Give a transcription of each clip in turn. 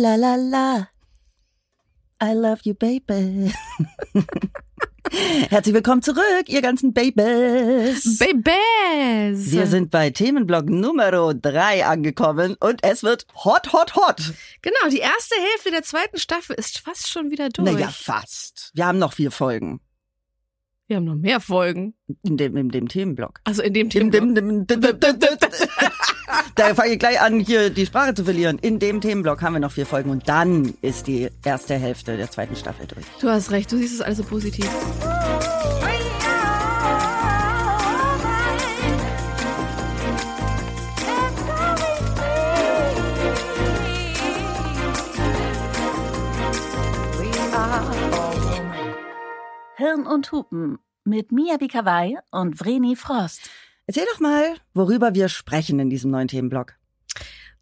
la la la. I love you, baby. Herzlich willkommen zurück, ihr ganzen Babys. Babys! Wir sind bei Themenblock Nummer 3 angekommen und es wird hot, hot, hot. Genau, die erste Hälfte der zweiten Staffel ist fast schon wieder durch. Naja, fast. Wir haben noch vier Folgen. Wir haben noch mehr Folgen. In dem, in dem Themenblock. Also in dem In Themenblock. dem, dem, dem, dem, dem, da fange ich gleich an, hier die Sprache zu verlieren. In dem Themenblock haben wir noch vier Folgen und dann ist die erste Hälfte der zweiten Staffel durch. Du hast recht, du siehst es alles so positiv. Hirn und Hupen mit Mia Bikawai und Vreni Frost. Erzähl doch mal, worüber wir sprechen in diesem neuen Themenblock.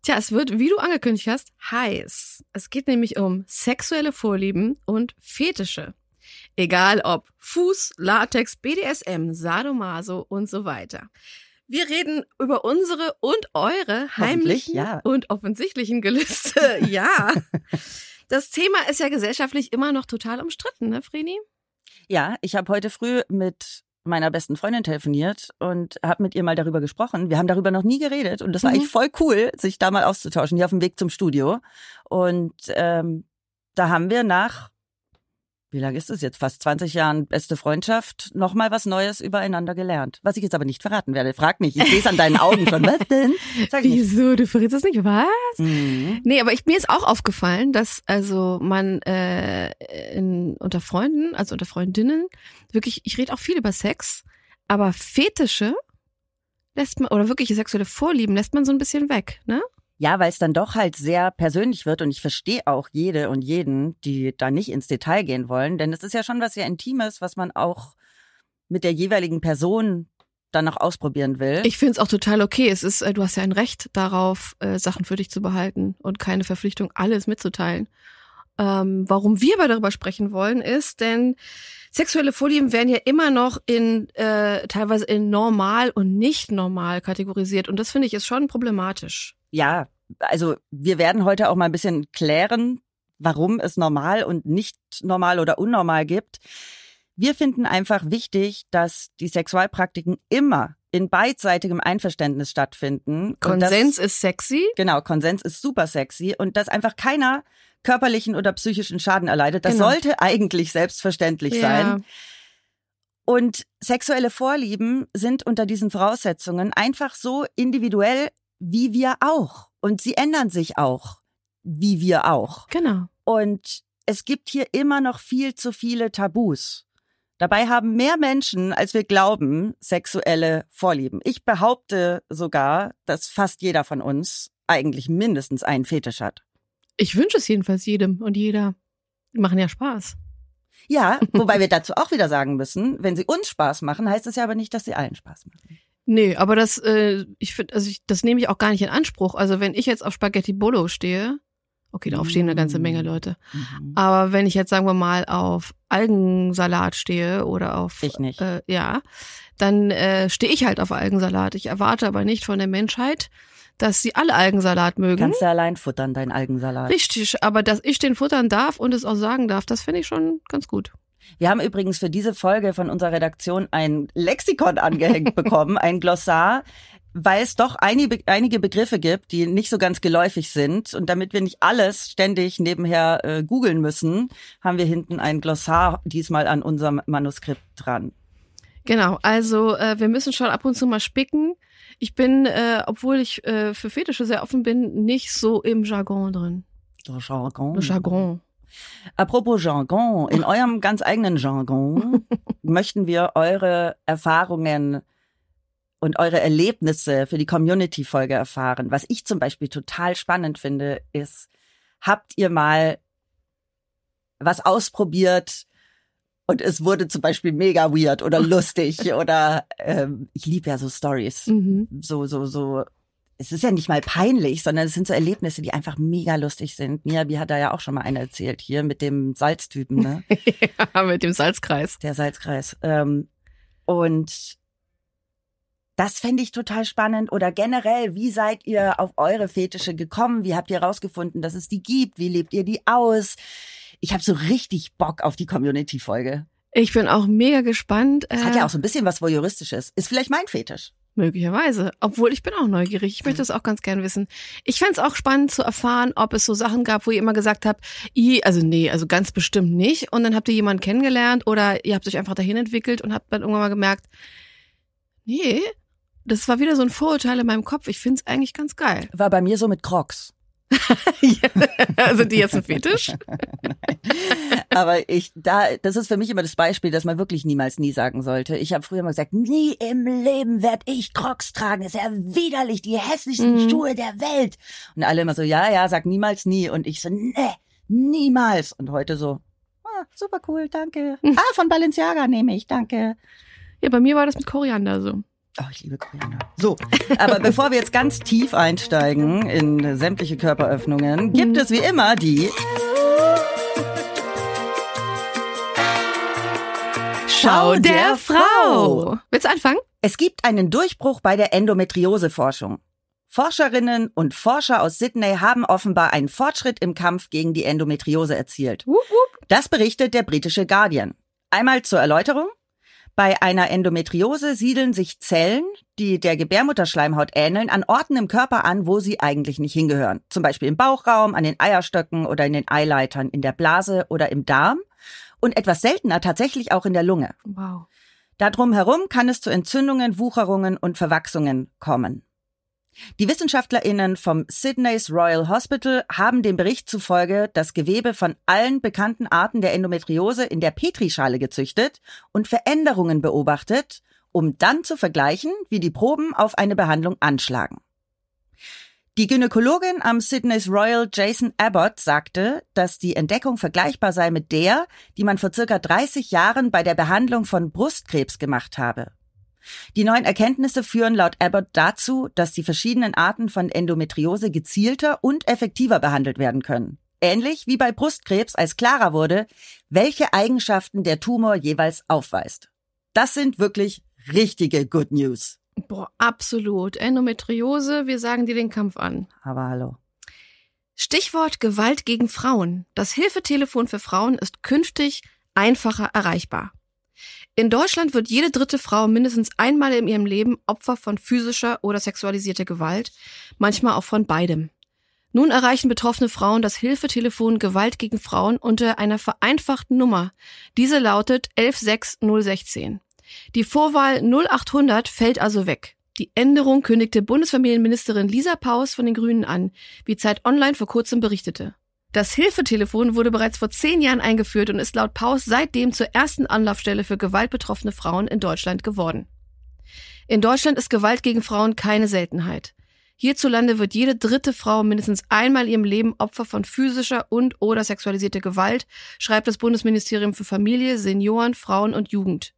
Tja, es wird, wie du angekündigt hast, heiß. Es geht nämlich um sexuelle Vorlieben und Fetische. Egal ob Fuß, Latex, BDSM, Sadomaso und so weiter. Wir reden über unsere und eure heimlichen ja. und offensichtlichen Gelüste. ja. Das Thema ist ja gesellschaftlich immer noch total umstritten, ne, Vreni? Ja, ich habe heute früh mit meiner besten Freundin telefoniert und habe mit ihr mal darüber gesprochen. Wir haben darüber noch nie geredet und das war Mhm. eigentlich voll cool, sich da mal auszutauschen, hier auf dem Weg zum Studio. Und ähm, da haben wir nach, wie lange ist es jetzt, fast 20 Jahren beste Freundschaft, nochmal was Neues übereinander gelernt. Was ich jetzt aber nicht verraten werde. Frag nicht, ich sehe es an deinen Augen schon. Was denn? Sag ich nicht. Wieso? Du verrätst es nicht, was? Mhm. Nee, aber ich, mir ist auch aufgefallen, dass also man äh, in, unter Freunden, also unter Freundinnen, wirklich, ich rede auch viel über Sex, aber Fetische lässt man, oder wirkliche sexuelle Vorlieben lässt man so ein bisschen weg, ne? Ja, weil es dann doch halt sehr persönlich wird und ich verstehe auch jede und jeden, die da nicht ins Detail gehen wollen, denn es ist ja schon was sehr Intimes, was man auch mit der jeweiligen Person dann noch ausprobieren will. Ich finde es auch total okay. Es ist, äh, du hast ja ein Recht darauf, äh, Sachen für dich zu behalten und keine Verpflichtung, alles mitzuteilen. Ähm, warum wir aber darüber sprechen wollen, ist, denn sexuelle Vorlieben werden ja immer noch in äh, teilweise in normal und nicht normal kategorisiert und das finde ich ist schon problematisch. ja, also wir werden heute auch mal ein bisschen klären, warum es normal und nicht normal oder unnormal gibt. Wir finden einfach wichtig, dass die Sexualpraktiken immer in beidseitigem Einverständnis stattfinden. Und das- Konsens ist sexy. Genau, Konsens ist super sexy und dass einfach keiner körperlichen oder psychischen Schaden erleidet. Das Genau. sollte eigentlich selbstverständlich Ja. sein. Und sexuelle Vorlieben sind unter diesen Voraussetzungen einfach so individuell wie wir auch. Und sie ändern sich auch wie wir auch. Genau. Und es gibt hier immer noch viel zu viele Tabus. Dabei haben mehr Menschen, als wir glauben, sexuelle Vorlieben. Ich behaupte sogar, dass fast jeder von uns eigentlich mindestens einen Fetisch hat. Ich wünsche es jedenfalls jedem und jeder. Die machen ja Spaß. Ja, wobei wir dazu auch wieder sagen müssen, wenn sie uns Spaß machen, heißt es ja aber nicht, dass sie allen Spaß machen. Nee, aber das, äh, ich finde, also ich, das nehme ich auch gar nicht in Anspruch. Also wenn ich jetzt auf Spaghetti Bolo stehe, okay, darauf stehen eine ganze Menge Leute. Mhm. Aber wenn ich jetzt, sagen wir mal, auf Algensalat stehe oder auf Ich nicht. Äh, ja, dann äh, stehe ich halt auf Algensalat. Ich erwarte aber nicht von der Menschheit, dass sie alle Algensalat mögen. Kannst du allein futtern, dein Algensalat. Richtig, aber dass ich den futtern darf und es auch sagen darf, das finde ich schon ganz gut. Wir haben übrigens für diese Folge von unserer Redaktion ein Lexikon angehängt bekommen, ein Glossar, weil es doch einige, einige Begriffe gibt, die nicht so ganz geläufig sind. Und damit wir nicht alles ständig nebenher äh, googeln müssen, haben wir hinten ein Glossar diesmal an unserem Manuskript dran. Genau, also äh, wir müssen schon ab und zu mal spicken. Ich bin, äh, obwohl ich äh, für Fetische sehr offen bin, nicht so im Jargon drin. Der Jargon. Le Jargon. Apropos Jargon, in eurem ganz eigenen Jargon möchten wir eure Erfahrungen und eure Erlebnisse für die Community-Folge erfahren. Was ich zum Beispiel total spannend finde, ist, habt ihr mal was ausprobiert und es wurde zum Beispiel mega weird oder lustig oder ähm, ich liebe ja so Stories, Mhm. so so so. Es ist ja nicht mal peinlich, sondern es sind so Erlebnisse, die einfach mega lustig sind. Mia, wie hat da ja auch schon mal eine erzählt hier mit dem Salztypen, ne? ja, mit dem Salzkreis. der Salzkreis. Ähm, und Das fände ich total spannend. Oder generell, wie seid ihr auf eure Fetische gekommen? Wie habt ihr herausgefunden, dass es die gibt? Wie lebt ihr die aus? Ich habe so richtig Bock auf die Community-Folge. Ich bin auch mega gespannt. Das hat ja auch so ein bisschen was Voyeuristisches. Ist vielleicht mein Fetisch. Möglicherweise. Obwohl ich bin auch neugierig. Ich möchte das auch ganz gern wissen. Ich fände es auch spannend zu erfahren, ob es so Sachen gab, wo ihr immer gesagt habt, i, also nee, also ganz bestimmt nicht. Und dann habt ihr jemanden kennengelernt oder ihr habt euch einfach dahin entwickelt und habt dann irgendwann mal gemerkt, nee, das war wieder so ein Vorurteil in meinem Kopf. Ich finde es eigentlich ganz geil. War bei mir so mit Crocs. also die jetzt ein Fetisch? Aber ich, da, das ist für mich immer das Beispiel, dass man wirklich niemals nie sagen sollte. Ich habe früher mal gesagt, nie im Leben werd ich Crocs tragen. Das ist ja widerlich, die hässlichsten mhm. Schuhe der Welt. Und alle immer so, ja, ja, sag niemals nie. Und ich so, nee, niemals. Und heute so, ah, super cool, danke. ah, von Balenciaga nehme ich, danke. Ja, bei mir war das mit Koriander so. Oh, ich liebe Koriander. So, aber bevor wir jetzt ganz tief einsteigen in sämtliche Körperöffnungen, gibt es wie immer die Schau der Frau. Willst du anfangen? Es gibt einen Durchbruch bei der Endometrioseforschung. Forscherinnen und Forscher aus Sydney haben offenbar einen Fortschritt im Kampf gegen die Endometriose erzielt. Das berichtet der britische Guardian. Einmal zur Erläuterung. Bei einer Endometriose siedeln sich Zellen, die der Gebärmutterschleimhaut ähneln, an Orten im Körper an, wo sie eigentlich nicht hingehören. Zum Beispiel im Bauchraum, an den Eierstöcken oder in den Eileitern, in der Blase oder im Darm und etwas seltener tatsächlich auch in der Lunge. Wow. Darum herum kann es zu Entzündungen, Wucherungen und Verwachsungen kommen. Die WissenschaftlerInnen vom Sydney's Royal Hospital haben dem Bericht zufolge das Gewebe von allen bekannten Arten der Endometriose in der Petrischale gezüchtet und Veränderungen beobachtet, um dann zu vergleichen, wie die Proben auf eine Behandlung anschlagen. Die Gynäkologin am Sydney's Royal Jason Abbott sagte, dass die Entdeckung vergleichbar sei mit der, die man vor circa 30 Jahren bei der Behandlung von Brustkrebs gemacht habe. Die neuen Erkenntnisse führen laut Abbott dazu, dass die verschiedenen Arten von Endometriose gezielter und effektiver behandelt werden können. Ähnlich wie bei Brustkrebs, als klarer wurde, welche Eigenschaften der Tumor jeweils aufweist. Das sind wirklich richtige Good News. Boah, absolut. Endometriose, wir sagen dir den Kampf an. Aber hallo. Stichwort Gewalt gegen Frauen. Das Hilfetelefon für Frauen ist künftig einfacher erreichbar. In Deutschland wird jede dritte Frau mindestens einmal in ihrem Leben Opfer von physischer oder sexualisierter Gewalt, manchmal auch von beidem. Nun erreichen betroffene Frauen das Hilfetelefon Gewalt gegen Frauen unter einer vereinfachten Nummer. Diese lautet 116016. Die Vorwahl 0800 fällt also weg. Die Änderung kündigte Bundesfamilienministerin Lisa Paus von den Grünen an, wie Zeit Online vor kurzem berichtete. Das Hilfetelefon wurde bereits vor zehn Jahren eingeführt und ist laut Paus seitdem zur ersten Anlaufstelle für gewaltbetroffene Frauen in Deutschland geworden. In Deutschland ist Gewalt gegen Frauen keine Seltenheit. Hierzulande wird jede dritte Frau mindestens einmal in ihrem Leben Opfer von physischer und oder sexualisierter Gewalt, schreibt das Bundesministerium für Familie, Senioren, Frauen und Jugend.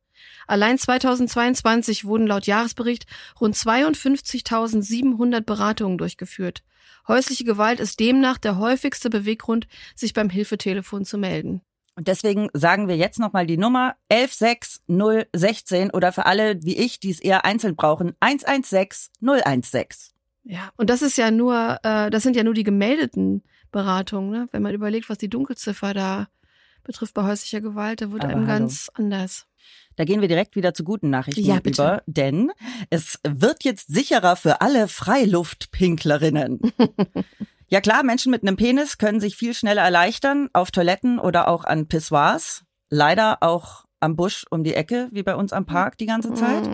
Allein 2022 wurden laut Jahresbericht rund 52.700 Beratungen durchgeführt. Häusliche Gewalt ist demnach der häufigste Beweggrund, sich beim Hilfetelefon zu melden. Und deswegen sagen wir jetzt nochmal die Nummer 116016 oder für alle wie ich, die es eher einzeln brauchen, 116016. Ja, und das ist ja nur, äh, das sind ja nur die gemeldeten Beratungen, ne? Wenn man überlegt, was die Dunkelziffer da betrifft bei häuslicher Gewalt, da wird Aber einem hallo. ganz anders. Da gehen wir direkt wieder zu guten Nachrichten ja, über, denn es wird jetzt sicherer für alle Freiluftpinklerinnen. ja klar, Menschen mit einem Penis können sich viel schneller erleichtern auf Toiletten oder auch an Pissoirs. Leider auch am Busch um die Ecke, wie bei uns am Park die ganze Zeit.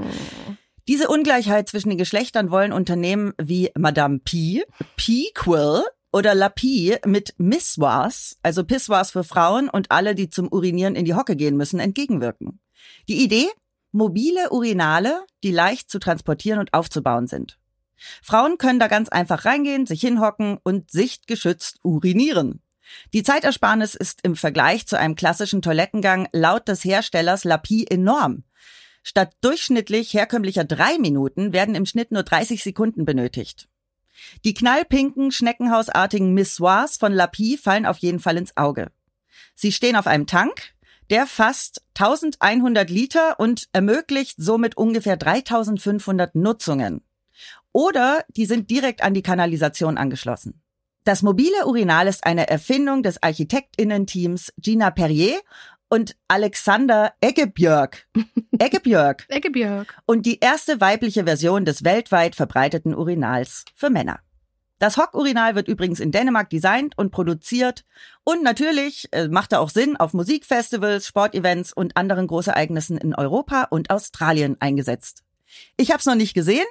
Diese Ungleichheit zwischen den Geschlechtern wollen Unternehmen wie Madame P, P-Quill oder Lapie mit Missoirs, also Pissoirs für Frauen und alle, die zum Urinieren in die Hocke gehen müssen, entgegenwirken. Die Idee? Mobile Urinale, die leicht zu transportieren und aufzubauen sind. Frauen können da ganz einfach reingehen, sich hinhocken und sichtgeschützt urinieren. Die Zeitersparnis ist im Vergleich zu einem klassischen Toilettengang laut des Herstellers Lapie enorm. Statt durchschnittlich herkömmlicher drei Minuten werden im Schnitt nur 30 Sekunden benötigt. Die knallpinken, schneckenhausartigen Missoirs von Lapie fallen auf jeden Fall ins Auge. Sie stehen auf einem Tank, Der fasst 1100 Liter und ermöglicht somit ungefähr 3500 Nutzungen. Oder die sind direkt an die Kanalisation angeschlossen. Das mobile Urinal ist eine Erfindung des Architektinnen-Teams Gina Perrier und Alexander Eggebjörg. Eggebjörg. Eggebjörg. Und die erste weibliche Version des weltweit verbreiteten Urinals für Männer. Das Hock-Urinal wird übrigens in Dänemark designt und produziert und natürlich äh, macht er auch Sinn auf Musikfestivals, Sportevents und anderen Großereignissen in Europa und Australien eingesetzt. Ich habe es noch nicht gesehen,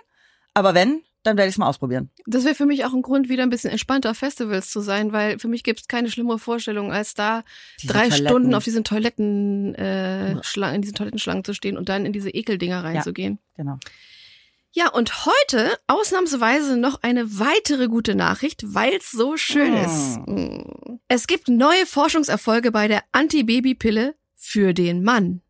aber wenn, dann werde ich es mal ausprobieren. Das wäre für mich auch ein Grund, wieder ein bisschen entspannter auf Festivals zu sein, weil für mich gibt es keine schlimmere Vorstellung, als da Diese drei Toiletten. Stunden auf diesen Toiletten, äh, Schlangen, in diesen Toilettenschlangen zu stehen und dann in diese Ekeldinger reinzugehen. Genau. Ja, und heute ausnahmsweise noch eine weitere gute Nachricht, weil es so schön Mm. ist. Mm. Es gibt neue Forschungserfolge bei der Antibabypille für den Mann.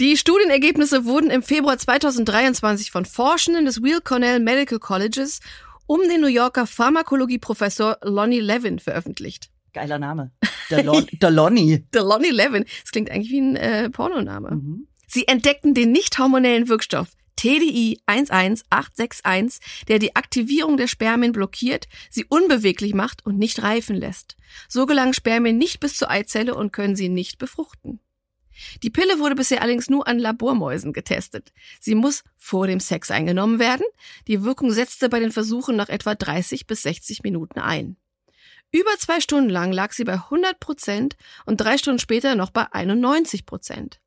Die Studienergebnisse wurden im Februar 2023 von Forschenden des Weill Cornell Medical Colleges um den New Yorker Pharmakologie-Professor Lonnie Levin veröffentlicht. Geiler Name. Der, Lon der Lonnie. Der Lonnie Levin. Das klingt eigentlich wie ein äh, Pornoname. Mhm. Sie entdeckten den nicht hormonellen Wirkstoff TDI 11861, der die Aktivierung der Spermien blockiert, sie unbeweglich macht und nicht reifen lässt. So gelangen Spermien nicht bis zur Eizelle und können sie nicht befruchten. Die Pille wurde bisher allerdings nur an Labormäusen getestet. Sie muss vor dem Sex eingenommen werden. Die Wirkung setzte bei den Versuchen nach etwa 30 bis 60 Minuten ein. Über zwei Stunden lang lag sie bei 100 Prozent und drei Stunden später noch bei 91 Prozent.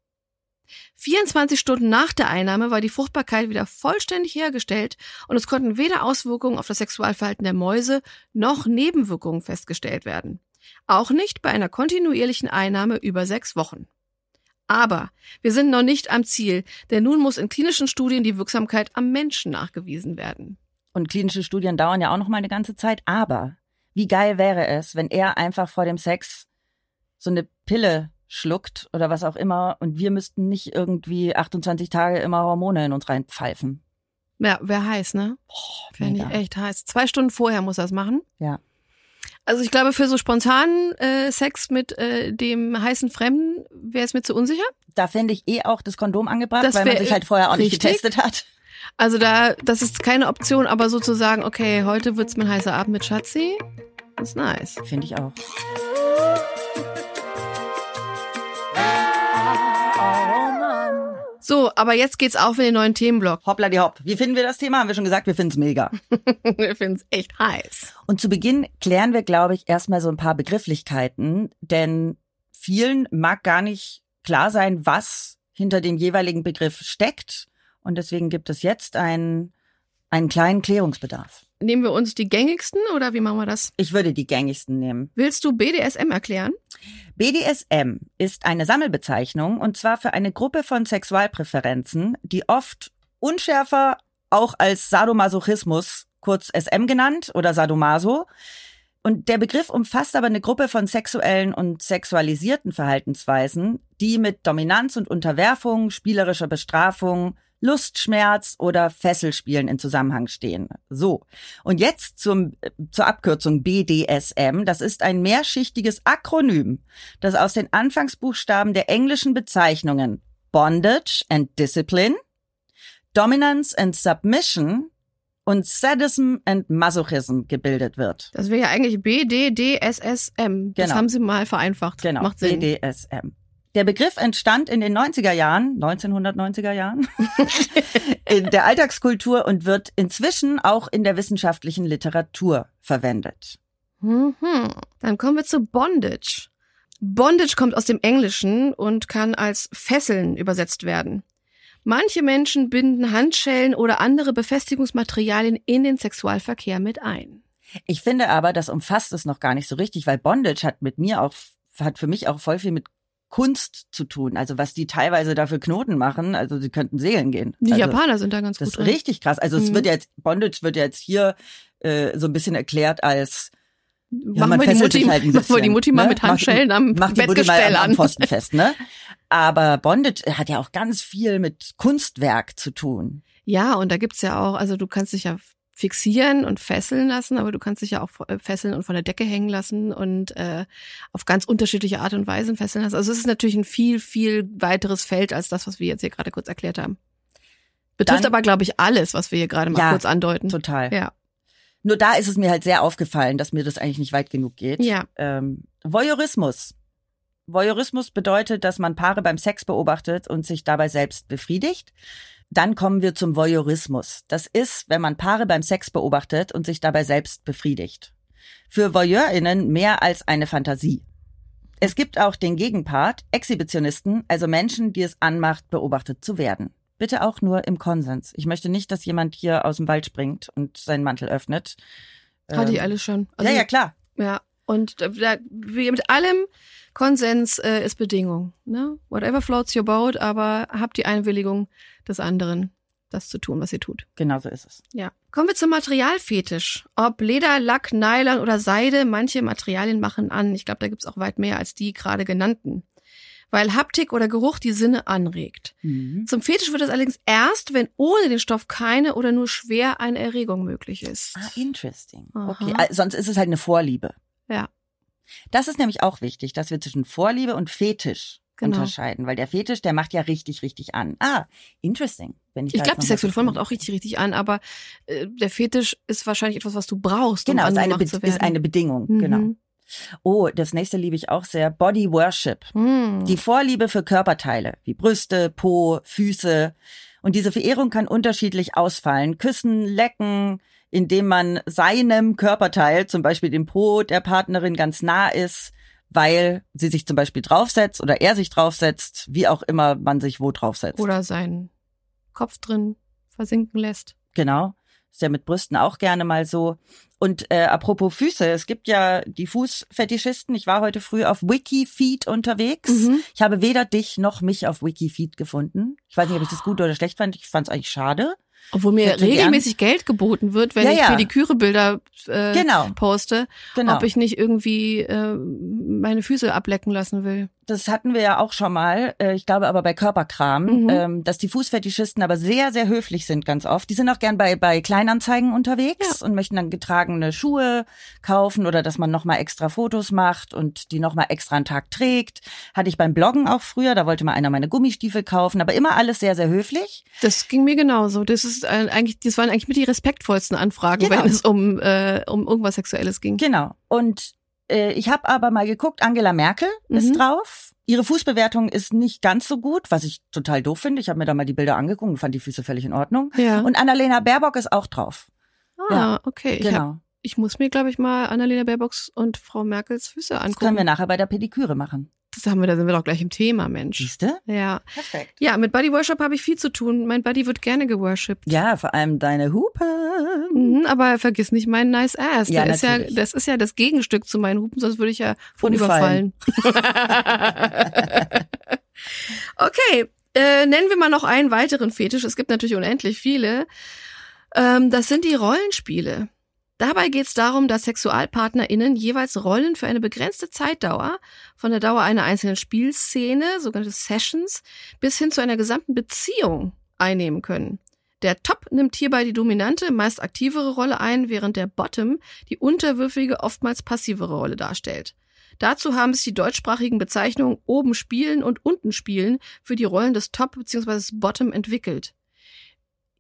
24 Stunden nach der Einnahme war die Fruchtbarkeit wieder vollständig hergestellt und es konnten weder Auswirkungen auf das Sexualverhalten der Mäuse noch Nebenwirkungen festgestellt werden. Auch nicht bei einer kontinuierlichen Einnahme über sechs Wochen. Aber wir sind noch nicht am Ziel, denn nun muss in klinischen Studien die Wirksamkeit am Menschen nachgewiesen werden. Und klinische Studien dauern ja auch noch mal eine ganze Zeit. Aber wie geil wäre es, wenn er einfach vor dem Sex so eine Pille schluckt oder was auch immer und wir müssten nicht irgendwie 28 Tage immer Hormone in uns reinpfeifen. Ja, wäre heiß, ne? Ich mega. echt heiß. Zwei Stunden vorher muss er es machen. Ja. Also ich glaube, für so spontanen äh, Sex mit äh, dem heißen Fremden wäre es mir zu unsicher. Da fände ich eh auch das Kondom angebracht, Das weil man sich halt vorher auch nicht richtig. getestet hat. Also da, das ist keine Option, aber sozusagen, okay, heute wird's mein heißer Abend mit Schatzi. Das ist nice. Finde ich auch. So, aber jetzt geht's auf in den neuen Themenblock. Hoppla die hopp. Wie finden wir das Thema? Haben wir schon gesagt, wir finden es mega. Wir finden's echt heiß. Und zu Beginn klären wir, glaube ich, erstmal so ein paar Begrifflichkeiten, denn vielen mag gar nicht klar sein, was hinter dem jeweiligen Begriff steckt. Und deswegen gibt es jetzt einen, einen kleinen Klärungsbedarf. Nehmen wir uns die gängigsten oder wie machen wir das? Ich würde die gängigsten nehmen. Willst du BDSM erklären? BDSM ist eine Sammelbezeichnung und zwar für eine Gruppe von Sexualpräferenzen, die oft unschärfer auch als Sadomasochismus, kurz SM genannt oder Sadomaso. Und der Begriff umfasst aber eine Gruppe von sexuellen und sexualisierten Verhaltensweisen, die mit Dominanz und Unterwerfung, spielerischer Bestrafung, Lustschmerz oder Fesselspielen in Zusammenhang stehen. So. Und jetzt zum, zur Abkürzung BDSM. Das ist ein mehrschichtiges Akronym, das aus den Anfangsbuchstaben der englischen Bezeichnungen Bondage and Discipline, Dominance and Submission und Sadism and Masochism gebildet wird. Das wäre ja eigentlich BDDSSM. Das Genau. haben sie mal vereinfacht. Genau, Macht Sinn. BDSM. Der Begriff entstand in den 90er Jahren, 1990er Jahren, in der Alltagskultur und wird inzwischen auch in der wissenschaftlichen Literatur verwendet. Mhm. Dann kommen wir zu Bondage. Bondage kommt aus dem Englischen und kann als Fesseln übersetzt werden. Manche Menschen binden Handschellen oder andere Befestigungsmaterialien in den Sexualverkehr mit ein. Ich finde aber, das umfasst es noch gar nicht so richtig, weil Bondage hat mit mir auch, hat für mich auch voll viel mit Kunst zu tun. Also was die teilweise dafür Knoten machen, also sie könnten segeln gehen. Die also, Japaner sind da ganz Das gut ist drin. richtig krass. Also es Mhm. wird jetzt, Bondage wird jetzt hier äh, so ein bisschen erklärt als machen man wir die Mutti, halt ein machen wir die bisschen, Mutti mal ne? mit Handschellen am Macht die Mutti mal am an. Pfosten fest, ne? Aber Bondage hat ja auch ganz viel mit Kunstwerk zu tun. Ja, und da gibt's ja auch, also du kannst dich ja fixieren und fesseln lassen, aber du kannst dich ja auch äh, fesseln und von der Decke hängen lassen und äh, auf ganz unterschiedliche Art und Weise fesseln lassen. Also es ist natürlich ein viel, viel weiteres Feld als das, was wir jetzt hier gerade kurz erklärt haben. Betrifft Dann- aber, glaube ich, alles, was wir hier gerade mal Ja, kurz andeuten. Total. Ja. Nur da ist es mir halt sehr aufgefallen, dass mir das eigentlich nicht weit genug geht. Ja. Ähm, Voyeurismus. Voyeurismus bedeutet, dass man Paare beim Sex beobachtet und sich dabei selbst befriedigt. Dann kommen wir zum Voyeurismus. Das ist, wenn man Paare beim Sex beobachtet und sich dabei selbst befriedigt. Für VoyeurInnen mehr als eine Fantasie. Es gibt auch den Gegenpart, Exhibitionisten, also Menschen, die es anmacht, beobachtet zu werden. Bitte auch nur im Konsens. Ich möchte nicht, dass jemand hier aus dem Wald springt und seinen Mantel öffnet. Hatte ich Ähm, alles schon. Also, ja, ja, klar. Ja. Und da, wie mit allem Konsens äh, ist Bedingung. Ne? Whatever floats your boat, aber habt die Einwilligung des anderen, das zu tun, was ihr tut. Genau so ist es. Ja. Kommen wir zum Materialfetisch. Ob Leder, Lack, Nylon oder Seide, manche Materialien machen an. Ich glaube, da gibt's auch weit mehr als die gerade genannten. Weil Haptik oder Geruch die Sinne anregt. Mhm. Zum Fetisch wird es allerdings erst, wenn ohne den Stoff keine oder nur schwer eine Erregung möglich ist. Ah, interesting. Aha. Okay, also sonst ist es halt eine Vorliebe. Ja. Das ist nämlich auch wichtig, dass wir zwischen Vorliebe und Fetisch Genau. unterscheiden, weil der Fetisch, der macht ja richtig, richtig an. Ah, interesting. Wenn ich Ich glaube, die sexuelle Form macht auch richtig, richtig an, aber äh, der Fetisch ist wahrscheinlich etwas, was du brauchst, Genau, um ist eine, zu werden. ist eine Bedingung, Mhm. genau. Oh, das nächste liebe ich auch sehr. Body Worship. Hm. Die Vorliebe für Körperteile, wie Brüste, Po, Füße. Und diese Verehrung kann unterschiedlich ausfallen. Küssen, lecken, indem man seinem Körperteil, zum Beispiel dem Po der Partnerin, ganz nah ist, weil sie sich zum Beispiel draufsetzt oder er sich draufsetzt, wie auch immer man sich wo draufsetzt. Oder seinen Kopf drin versinken lässt. Genau. Ist ja mit Brüsten auch gerne mal so. Und äh, apropos Füße, es gibt ja die Fußfetischisten. Ich war heute früh auf Wikifeet unterwegs. Mhm. Ich habe weder dich noch mich auf Wikifeed gefunden. Ich weiß nicht, ob ich das gut oder schlecht fand. Ich fand es eigentlich schade. Obwohl mir hätte gern- regelmäßig Geld geboten wird, wenn Ja, ich ja. Pediküre-Bilder äh, Genau. poste, Genau. ob ich nicht irgendwie äh, meine Füße ablecken lassen will. das hatten wir ja auch schon mal. äh, Ich glaube aber bei Körperkram, Mhm. ähm, dass die Fußfetischisten aber sehr, sehr höflich sind ganz oft. Die sind auch gern bei, bei Kleinanzeigen unterwegs und möchten dann getragene Schuhe kaufen oder dass man nochmal extra Fotos macht und die nochmal extra einen Tag trägt. Hatte ich beim Bloggen auch früher. Da wollte mal einer meine Gummistiefel kaufen, aber immer alles sehr, sehr höflich. Das ging mir genauso. Das ist äh, eigentlich, das waren eigentlich mit die respektvollsten Anfragen, Genau. wenn es um äh, um irgendwas Sexuelles ging. Genau. Und äh, ich habe aber mal geguckt, Angela Merkel Mhm. ist drauf. Ihre Fußbewertung ist nicht ganz so gut, was ich total doof finde. Ich habe mir da mal die Bilder angeguckt und fand die Füße völlig in Ordnung. Ja. Und Annalena Baerbock ist auch drauf. ah, ja, okay. Genau. ich muss mir, glaube ich, mal Annalena Baerbocks und Frau Merkels Füße Das angucken. können wir nachher bei der Pediküre machen. Das haben wir, da sind wir doch gleich im Thema, Mensch. Siehste? Ja. Perfekt. Ja, mit Body Worship habe ich viel zu tun. Mein Buddy wird gerne geworshipped. Ja, vor allem deine Hupe. Mhm, aber vergiss nicht meinen Nice Ass. Ja, ist ja, das ist ja das Gegenstück zu meinen Hupen, sonst würde ich ja von überfallen. okay, äh, nennen wir mal noch einen weiteren Fetisch. Es gibt natürlich unendlich viele. Ähm, das sind die Rollenspiele. Dabei geht es darum, dass SexualpartnerInnen jeweils Rollen für eine begrenzte Zeitdauer, von der Dauer einer einzelnen Spielszene, sogenannte Sessions, bis hin zu einer gesamten Beziehung einnehmen können. Der Top nimmt hierbei die dominante, meist aktivere Rolle ein, während der Bottom die unterwürfige, oftmals passivere Rolle darstellt. Dazu haben sich die deutschsprachigen Bezeichnungen oben spielen und unten spielen für die Rollen des Top bzw. Bottom entwickelt.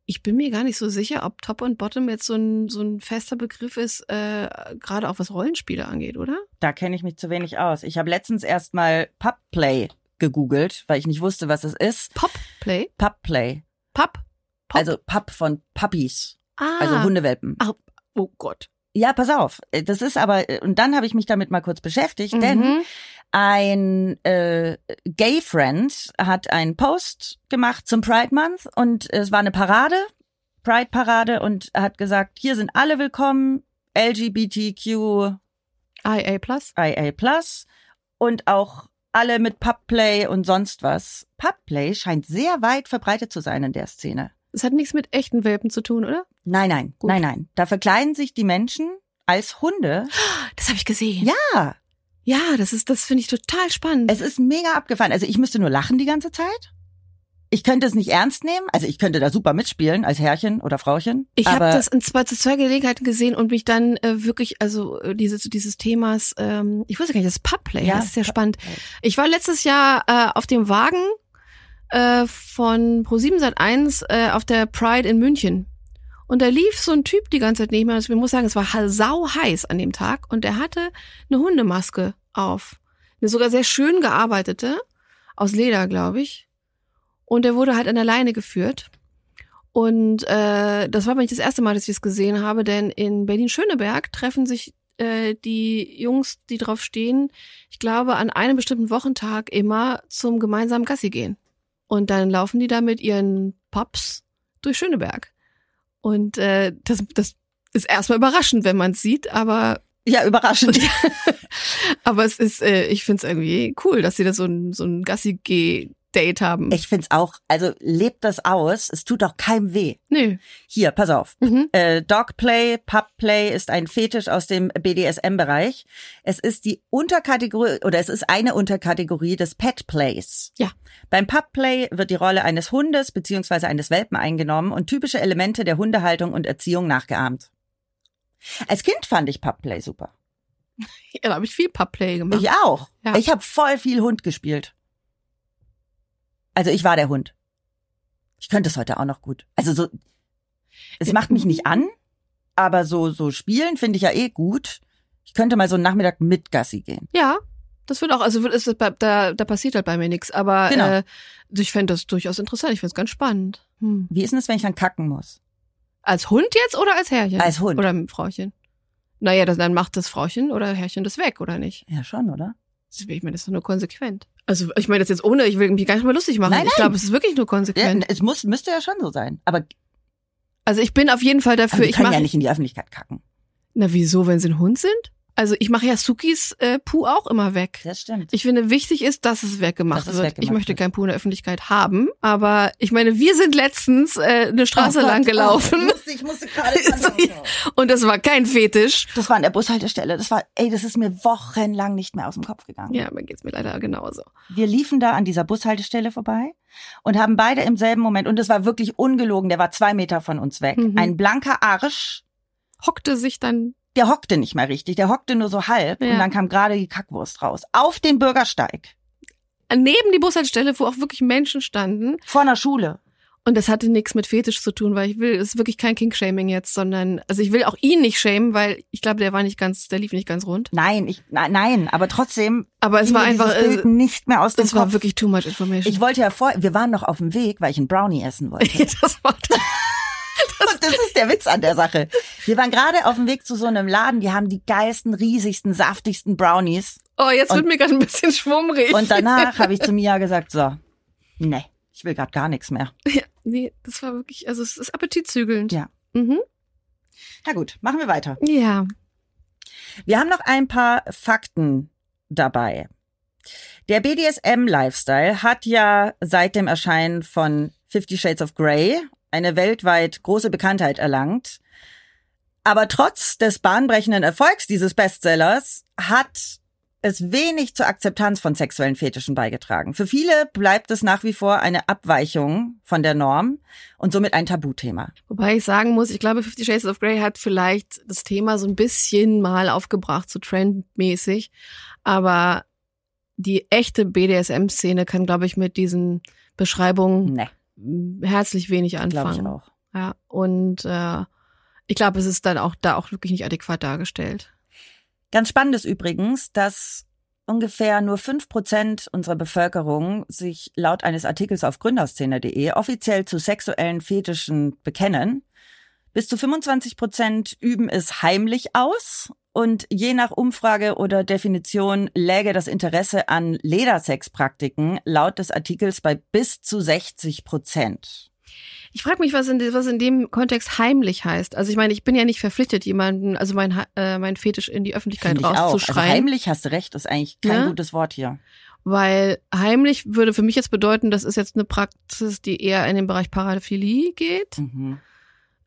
Ich bin mir gar nicht so sicher, ob Top und Bottom jetzt so ein, so ein fester Begriff ist, äh, gerade auch was Rollenspiele angeht, oder? Da kenne ich mich zu wenig aus. Ich habe letztens erst mal Pubplay gegoogelt, weil ich nicht wusste, was es ist. Pop-Play? Pubplay. Pop? Pop? Also Pub von Puppies. ah, Also Hundewelpen. oh Gott. Ja, pass auf. Das ist aber, und dann habe ich mich damit mal kurz beschäftigt, denn Mhm. Ein äh, Gay Friend hat einen Post gemacht zum Pride Month und es war eine Parade, Pride Parade und hat gesagt, hier sind alle willkommen, LGBTQIA IA Plus? und auch alle mit Pubplay und sonst was. Pubplay scheint sehr weit verbreitet zu sein in der Szene. Das hat nichts mit echten Welpen zu tun, oder? Nein, nein, Gut. nein, nein. Da verkleiden sich die Menschen als Hunde. Das habe ich gesehen. Ja, Ja, das ist, das finde ich total spannend. es ist mega abgefahren. Also ich müsste nur lachen die ganze Zeit. ich könnte es nicht ernst nehmen. Also ich könnte da super mitspielen als Herrchen oder Frauchen. Ich habe das in zwei, zu zwei Gelegenheiten gesehen und mich dann äh, wirklich, also äh, dieses dieses Themas, ähm, ich wusste gar nicht, das Pubplay, Ja, das ist ja spannend. Ich war letztes Jahr äh, auf dem Wagen äh, von Pro7 Sat1 äh, auf der Pride in München. Und da lief so ein Typ die ganze Zeit neben mir. Also ich muss sagen, es war sau heiß an dem Tag und der hatte eine Hundemaske auf. Eine sogar sehr schön gearbeitete, aus Leder, glaube ich. Und der wurde halt an der Leine geführt. Und äh, das war aber nicht das erste Mal, dass ich es gesehen habe, denn in Berlin-Schöneberg treffen sich äh, die Jungs, die drauf stehen, ich glaube, an einem bestimmten Wochentag immer zum gemeinsamen Gassi gehen. Und dann laufen die da mit ihren Pops durch Schöneberg. Und äh, das, das ist erstmal überraschend, wenn man es sieht, aber ja, überraschend. aber es ist, äh, ich finde es irgendwie cool, dass sie da so ein, so ein Gassi-G-Date haben. Ich find's auch, also lebt das aus, es tut auch keinem weh. Nö. Hier, pass auf. Mhm. Äh, Dogplay, Pubplay ist ein Fetisch aus dem BDSM-Bereich. Es ist die Unterkategorie oder es ist eine Unterkategorie des Petplays. Ja. Beim Pubplay wird die Rolle eines Hundes beziehungsweise eines Welpen eingenommen und typische Elemente der Hundehaltung und Erziehung nachgeahmt. Als Kind fand ich Pubplay super. Ja, da habe ich viel Pubplay gemacht. Ich auch. Ja. Ich habe voll viel Hund gespielt. Also ich war der Hund. Ich könnte es heute auch noch gut. Also so, es macht mich nicht an, aber so so spielen finde ich ja eh gut. Ich könnte mal so einen Nachmittag mit Gassi gehen. Ja, das wird auch, also wird, da, da passiert halt bei mir nichts. Aber Genau. äh, ich fände das durchaus interessant. Ich finde es ganz spannend. Hm. Wie ist denn es, wenn ich dann kacken muss? Als Hund jetzt oder als Herrchen? Als Hund. Oder Frauchen? Naja, das, dann macht das Frauchen oder Herrchen das weg, oder nicht? Ja, schon, oder? Ich meine, das ist doch nur konsequent. Also ich meine das jetzt ohne, ich will mich gar nicht mal lustig machen. Nein, Ich nein. glaube, es ist wirklich nur Ja, konsequent. es muss müsste ja schon so sein. Aber, Also ich bin auf jeden Fall dafür, ich mache ja nicht in die Öffentlichkeit kacken. Na wieso, wenn sie ein Hund sind? Also ich mache ja Sukis äh, Puh auch immer weg. Das stimmt. Ich finde, wichtig ist, dass es weggemacht wird. weggemacht ich möchte wird. kein Puh in der Öffentlichkeit haben, aber ich meine, wir sind letztens äh, eine Straße Oh lang oh, gelaufen ich musste, ich musste gerade und das war kein Fetisch. Das war an der Bushaltestelle. Das war, ey, das ist mir wochenlang nicht mehr aus dem Kopf gegangen. Ja, mir geht's mir leider genauso. Wir liefen da an dieser Bushaltestelle vorbei und haben beide im selben Moment, und es war wirklich ungelogen, der war zwei Meter von uns weg, Mhm. ein blanker Arsch, Hockte sich dann, der hockte nicht mehr richtig, der hockte nur so halb Ja. und dann kam gerade die Kackwurst raus. Auf den Bürgersteig, neben die Bushaltestelle, wo auch wirklich Menschen standen. vor einer Schule. Und das hatte nichts mit Fetisch zu tun, weil ich will, es ist wirklich kein King-Shaming jetzt, sondern, also ich will auch ihn nicht shamen, weil ich glaube, der war nicht ganz, der lief nicht ganz rund. Nein, ich, na, nein, aber trotzdem. Aber es war einfach, Bild äh, nicht mehr aus dem das war Kopf. wirklich too much information. ich wollte ja vor, wir waren noch auf dem Weg, weil ich einen Brownie essen wollte. das war, Und das ist der Witz an der Sache. Wir waren gerade auf dem Weg zu so einem Laden, die haben die geilsten, riesigsten, saftigsten Brownies. oh, jetzt Und- wird mir gerade ein bisschen schwummrig. Und danach habe ich zu Mia gesagt, so, nee, ich will gerade gar nichts mehr. Ja, nee, das war wirklich, also es ist appetitzügelnd. Ja. Mhm. Na gut, machen wir weiter. Ja. Wir haben noch ein paar Fakten dabei. Der BDSM-Lifestyle hat ja seit dem Erscheinen von Fifty Shades of Grey eine weltweit große Bekanntheit erlangt. Aber trotz des bahnbrechenden Erfolgs dieses Bestsellers hat es wenig zur Akzeptanz von sexuellen Fetischen beigetragen. Für viele bleibt es nach wie vor eine Abweichung von der Norm und somit ein Tabuthema. Wobei ich sagen muss, ich glaube, Fifty Shades of Grey hat vielleicht das Thema so ein bisschen mal aufgebracht, so trendmäßig. Aber die echte BDSM-Szene kann, glaube ich, mit diesen Beschreibungen Nee, herzlich wenig glaube ich anfangen. auch. Ja. Und äh, ich glaube, es ist dann auch da auch wirklich nicht adäquat dargestellt. Ganz spannend ist übrigens, dass ungefähr nur fünf Prozent unserer Bevölkerung sich laut eines Artikels auf gründerszene.de offiziell zu sexuellen Fetischen bekennen. Bis zu 25 Prozent üben es heimlich aus und je nach Umfrage oder Definition läge das Interesse an Ledersexpraktiken laut des Artikels bei bis zu 60 Prozent. Ich frage mich, was in, was in dem Kontext heimlich heißt. Also ich meine, ich bin ja nicht verpflichtet, jemanden, also mein, äh, mein Fetisch in die Öffentlichkeit. Also rauszuschreien. heimlich hast du recht, ist eigentlich kein Ne? gutes Wort hier. Weil heimlich würde für mich jetzt bedeuten, das ist jetzt eine Praxis, die eher in den Bereich Paraphilie geht. Mhm.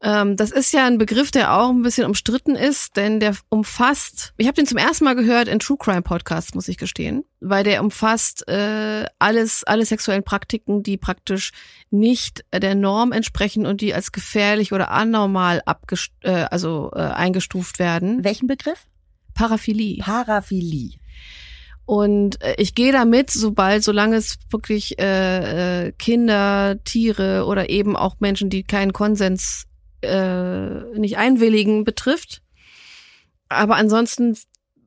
Ähm, das ist ja ein Begriff, der auch ein bisschen umstritten ist, denn der umfasst, ich habe den zum ersten Mal gehört in True Crime Podcasts, muss ich gestehen, weil der umfasst äh, alles, alle sexuellen Praktiken, die praktisch nicht der Norm entsprechen und die als gefährlich oder anormal abgest äh, also äh, eingestuft werden. Welchen Begriff? Paraphilie. Paraphilie. Und äh, ich gehe damit, sobald, solange es wirklich äh, äh, Kinder, Tiere oder eben auch Menschen, die keinen Konsens äh, nicht einwilligen, betrifft. Aber ansonsten,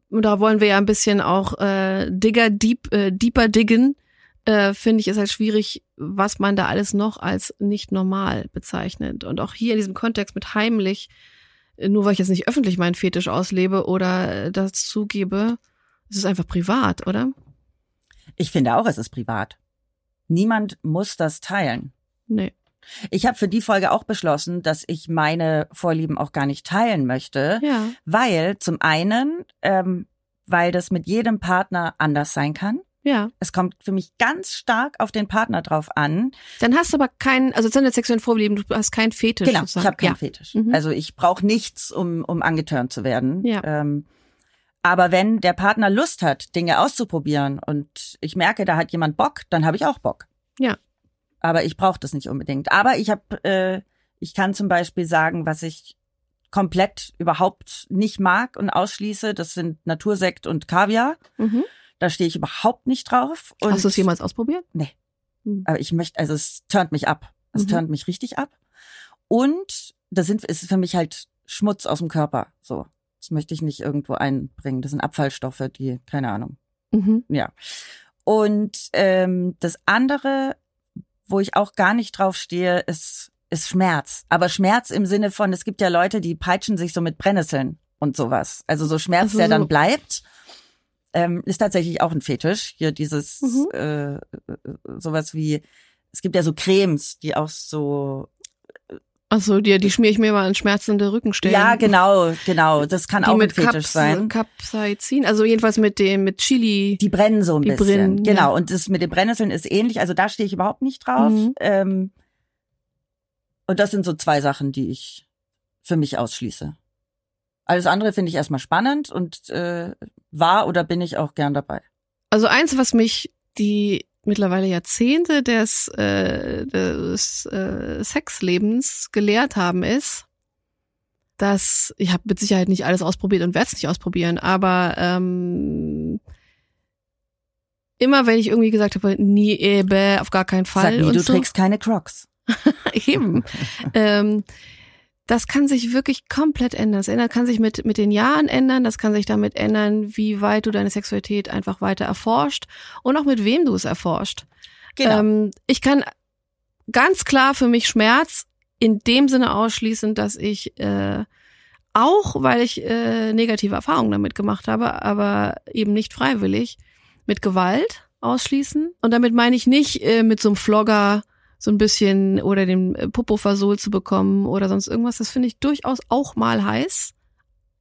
da wollen wir ja ein bisschen auch äh, digger, deep, äh, deeper diggen, äh, finde ich es halt schwierig, was man da alles noch als nicht normal bezeichnet. Und auch hier in diesem Kontext mit heimlich, äh, nur weil ich jetzt nicht öffentlich meinen Fetisch auslebe oder das zugebe, es ist einfach privat, oder? Ich finde auch, es ist privat. Niemand muss das teilen. Nee. Ich habe für die Folge auch beschlossen, dass ich meine Vorlieben auch gar nicht teilen möchte, Ja. weil zum einen, ähm, weil das mit jedem Partner anders sein kann. Ja. Es kommt für mich ganz stark auf den Partner drauf an. Dann hast du aber keinen, also deine sexuellen Vorlieben, du hast keinen Fetisch. Genau, ich sozusagen. habe keinen ja. Fetisch. Mhm. Also ich brauche nichts, um, um angetörnt zu werden. Ja. Ähm, aber wenn der Partner Lust hat, Dinge auszuprobieren und ich merke, da hat jemand Bock, dann habe ich auch Bock. Ja. Aber ich brauche das nicht unbedingt. Aber ich habe, äh, ich kann zum Beispiel sagen, was ich komplett überhaupt nicht mag und ausschließe. Das sind Natursekt und Kaviar. Mhm. Da stehe ich überhaupt nicht drauf. Und Hast du es jemals ausprobiert? Nee. Mhm. Aber ich möchte, also es turnt mich ab. Es Mhm. turnt mich richtig ab. Und das sind, ist für mich halt Schmutz aus dem Körper. So. Das möchte ich nicht irgendwo einbringen. Das sind Abfallstoffe, die, keine Ahnung. Mhm. Ja. Und ähm, das andere, wo ich auch gar nicht drauf stehe, ist, ist Schmerz. Aber Schmerz im Sinne von, es gibt ja Leute, die peitschen sich so mit Brennnesseln und sowas. Also so Schmerz, Also der so- dann bleibt, ähm, ist tatsächlich auch ein Fetisch. Hier dieses Mhm. äh, äh, sowas wie, es gibt ja so Cremes, die auch so Achso, die, die schmier ich mir mal an schmerzende Rückenstellen. Ja, genau, genau. Das kann Die auch ein mit Fetisch Caps, sein. Capsaicin, also jedenfalls mit dem, mit Chili. Die brennen so ein Die bisschen. brennen, genau. ja. Und das mit den Brennnesseln ist ähnlich. Also da stehe ich überhaupt nicht drauf. Mhm. Ähm, und das sind so zwei Sachen, die ich für mich ausschließe. Alles andere finde ich erstmal spannend und äh, war oder bin ich auch gern dabei. Also eins, was mich die mittlerweile Jahrzehnte des, äh, des äh, Sexlebens gelehrt haben, ist, dass ich habe mit Sicherheit nicht alles ausprobiert und werde es nicht ausprobieren, aber ähm, immer wenn ich irgendwie gesagt habe, nie, eh, bäh, auf gar keinen Fall Sag nie, und du so, trägst keine Crocs. eben, ähm, das kann sich wirklich komplett ändern. Das ändert, kann sich mit, mit den Jahren ändern. Das kann sich damit ändern, wie weit du deine Sexualität einfach weiter erforscht und auch mit wem du es erforscht. Genau. Ähm, ich kann ganz klar für mich Schmerz in dem Sinne ausschließen, dass ich äh, auch, weil ich äh, negative Erfahrungen damit gemacht habe, aber eben nicht freiwillig, mit Gewalt ausschließen. Und damit meine ich nicht äh, mit so einem Flogger so ein bisschen oder den äh, Popo versohlt zu bekommen oder sonst irgendwas. Das finde ich durchaus auch mal heiß.